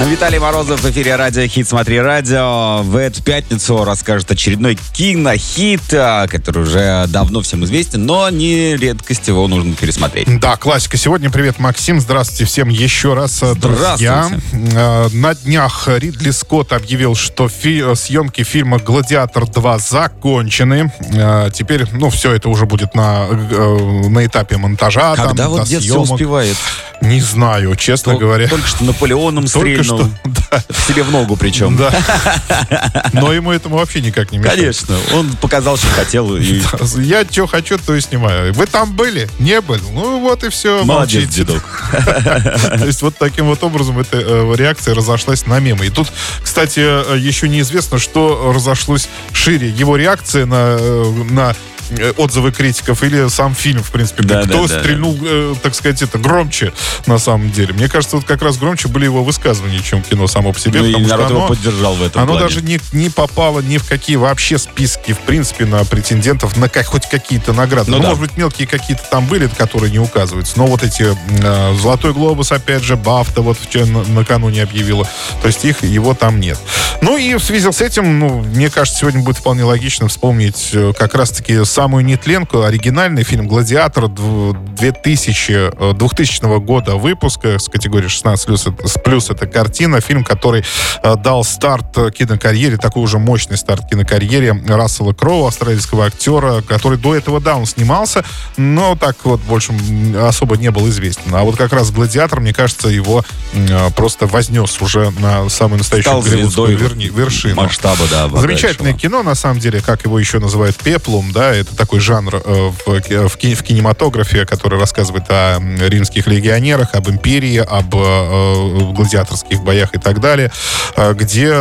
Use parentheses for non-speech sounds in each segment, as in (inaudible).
Виталий Морозов в эфире Радио Хит Смотри Радио. В эту пятницу расскажет очередной кинохит, а, который уже давно всем известен, но не редкость его нужно пересмотреть. Да, классика. Сегодня привет, Максим. Здравствуйте всем еще раз, э, друзья. Э, На днях Ридли Скотт объявил, что фи- э, съемки фильма «Гладиатор 2» закончены. Теперь, ну, все это уже будет на, на этапе монтажа. там, Когда вот дед все успевает? Не знаю, честно Тол- говоря. Только что Наполеоном Только что, да. Себе в ногу причем. Да. Но ему этому вообще никак не мешает. Конечно. Он показал, что хотел. И... (laughs) Я что хочу, то и снимаю. Вы там были? Не были? Ну вот и все. Молодец, молчите. дедок. (laughs) То есть вот таким вот образом эта э, реакция разошлась на мемы. И тут, кстати, э, еще неизвестно, что разошлось шире. Его реакция на, э, на отзывы критиков или сам фильм, в принципе. Да, Кто да, да, стрельнул, э, так сказать, это громче на самом деле. Мне кажется, вот как раз громче были его высказывания, чем кино само по себе. Ну и потому что народ его оно- поддержал в этом оно плане. даже не, не попало ни в какие вообще списки, в принципе, на претендентов на как, хоть какие-то награды. Ну Ну, да. может быть, мелкие какие-то там были, которые не указываются. Но вот эти э, «Золотой глобус», опять же, «Бафта» вот вчера на- накануне объявила. То есть их, его там нет. Ну и в связи с этим, ну, мне кажется, сегодня будет вполне логично вспомнить э, как раз-таки самую нетленку, оригинальный фильм «Гладиатор» дв- 2000, э, 2000 года выпуска с категории 16 плюс, плюс это картина, фильм, который э, дал старт э, кинокарьере, такой уже мощный старт кинокарьере Рассела Кроу, австралийского актера, который до этого, да, он снимался, но так вот больше особо не был известен. А вот как раз «Гладиатор», мне кажется, его просто вознес уже на самую настоящую голливудскую вершину. масштаба, да. Замечательное кино, на самом деле, как его еще называют пеплум, да, это такой жанр э, в, в в кинематографе, который рассказывает о римских легионерах, об империи, об э, э, гладиаторских боях и так далее, э, где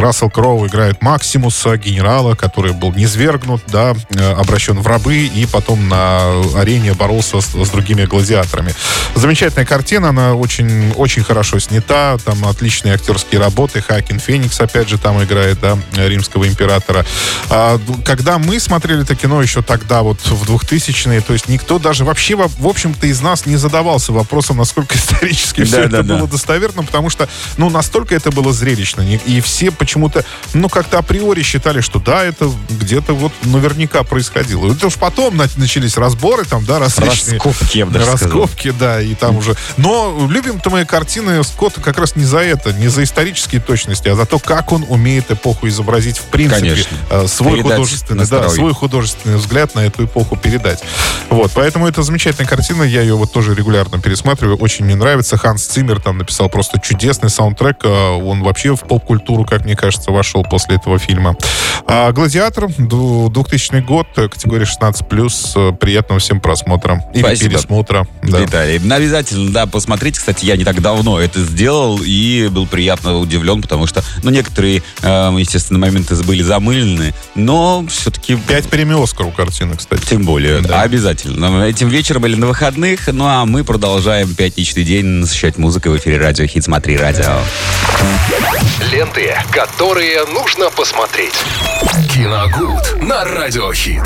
Рассел Кроу играет Максимуса, генерала, который был низвергнут, да, обращен в рабы и потом на арене боролся с, с другими гладиаторами. Замечательная картина, она очень, очень хорошо снята, там отличные актерские работы, Хакин Феникс, опять же, там играет, да, римского императора. А, когда мы смотрели это кино еще тогда, вот в 2000-е, то есть никто даже вообще, во- в общем-то, из нас не задавался вопросом, насколько (laughs) исторически все Да, это да, было достоверно, потому что, ну, настолько это было зрелищно, и все почему-то, ну, как-то априори считали, что да, это где-то вот наверняка происходило. Это уж потом на- начались разборы, там, да, различные... Раскопки, я бы даже сказал. Раскопки, да, и там уже... Но любим-то мои картины Скотта как раз не за это, не за исторические точности, а за то, как он умеет эпоху изобразить в принципе. Конечно. Э, Свой Передать художественный, да, свой художественный взгляд на эту эпоху передать. Вот, поэтому это замечательная картина, я ее вот тоже регулярно пересматриваю, очень мне нравится. Ханс Циммер там написал просто чудесный саундтрек, э, он вообще в поп-культуру, как мне кажется, вошел после этого фильма. А «Гладиатор», ду- 2000 год, э, категория 16+, э, приятного всем просмотра. Или Спасибо. пересмотра. Да. Виталий, ну, обязательно, да, посмотрите. Кстати, я не так давно это сделал и был приятно удивлен, потому что, ну, некоторые, э, естественно, моменты были замылены, но все-таки... Пять премий «Оскар» у картины, кстати. Тем более, Да. обязательно. Этим вечером или на выходных, ну а мы продолжаем пятничный день насыщать музыкой в эфире Радио Хит Смотри Радио. Ленты, которые нужно посмотреть. Киногуд на Радиохит.